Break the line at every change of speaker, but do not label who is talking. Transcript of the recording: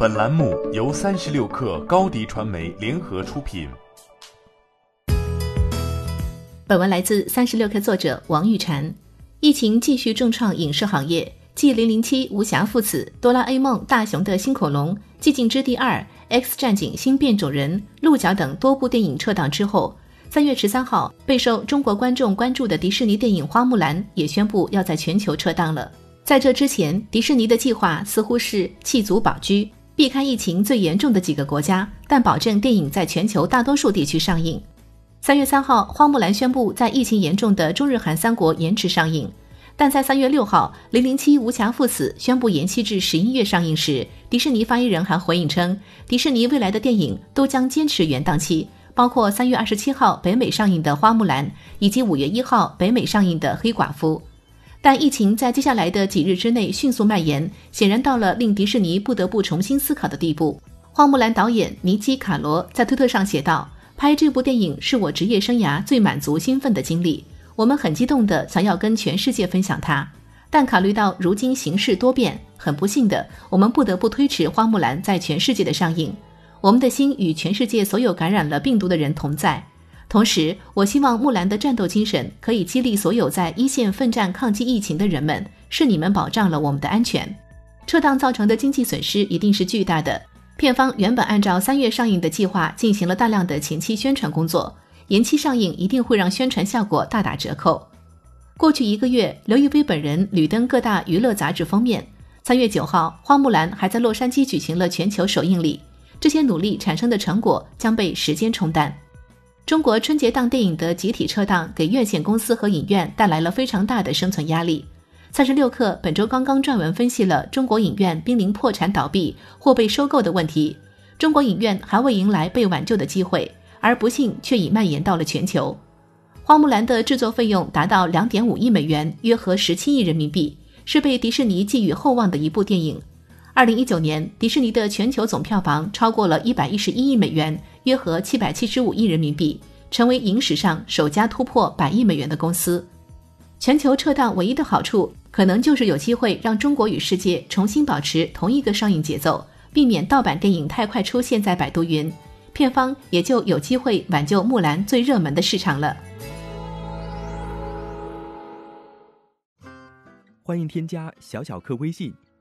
本栏目由三十六氪高低传媒联合出品。
本文来自三十六氪作者王玉婵。疫情继续重创影视行业，继《零零七》无暇父子、《哆啦 A 梦》大雄的新恐龙、《寂静之地二》、《X 战警：新变种人》、《鹿角》等多部电影撤档之后，三月十三号，备受中国观众关注的迪士尼电影《花木兰》也宣布要在全球撤档了。在这之前，迪士尼的计划似乎是弃卒保车。避开疫情最严重的几个国家，但保证电影在全球大多数地区上映。三月三号，《花木兰》宣布在疫情严重的中日韩三国延迟上映，但在三月六号，《零零七无暇赴死》宣布延期至十一月上映时，迪士尼发言人还回应称，迪士尼未来的电影都将坚持原档期，包括三月二十七号北美上映的《花木兰》，以及五月一号北美上映的《黑寡妇》。但疫情在接下来的几日之内迅速蔓延，显然到了令迪士尼不得不重新思考的地步。花木兰导演尼基·卡罗在推特上写道：“拍这部电影是我职业生涯最满足、兴奋的经历。我们很激动的想要跟全世界分享它，但考虑到如今形势多变，很不幸的，我们不得不推迟《花木兰》在全世界的上映。我们的心与全世界所有感染了病毒的人同在。”同时，我希望木兰的战斗精神可以激励所有在一线奋战抗击疫情的人们。是你们保障了我们的安全。撤档造成的经济损失一定是巨大的。片方原本按照三月上映的计划进行了大量的前期宣传工作，延期上映一定会让宣传效果大打折扣。过去一个月，刘亦菲本人屡登各大娱乐杂志封面。三月九号，花木兰还在洛杉矶举行了全球首映礼。这些努力产生的成果将被时间冲淡。中国春节档电影的集体撤档，给院线公司和影院带来了非常大的生存压力。三十六氪本周刚刚撰文分析了中国影院濒临破产倒闭或被收购的问题。中国影院还未迎来被挽救的机会，而不幸却已蔓延到了全球。花木兰的制作费用达到两点五亿美元，约合十七亿人民币，是被迪士尼寄予厚望的一部电影。二零一九年，迪士尼的全球总票房超过了一百一十一亿美元。约合七百七十五亿人民币，成为影史上首家突破百亿美元的公司。全球撤档唯一的好处，可能就是有机会让中国与世界重新保持同一个上映节奏，避免盗版电影太快出现在百度云，片方也就有机会挽救木兰最热门的市场了。
欢迎添加小小客微信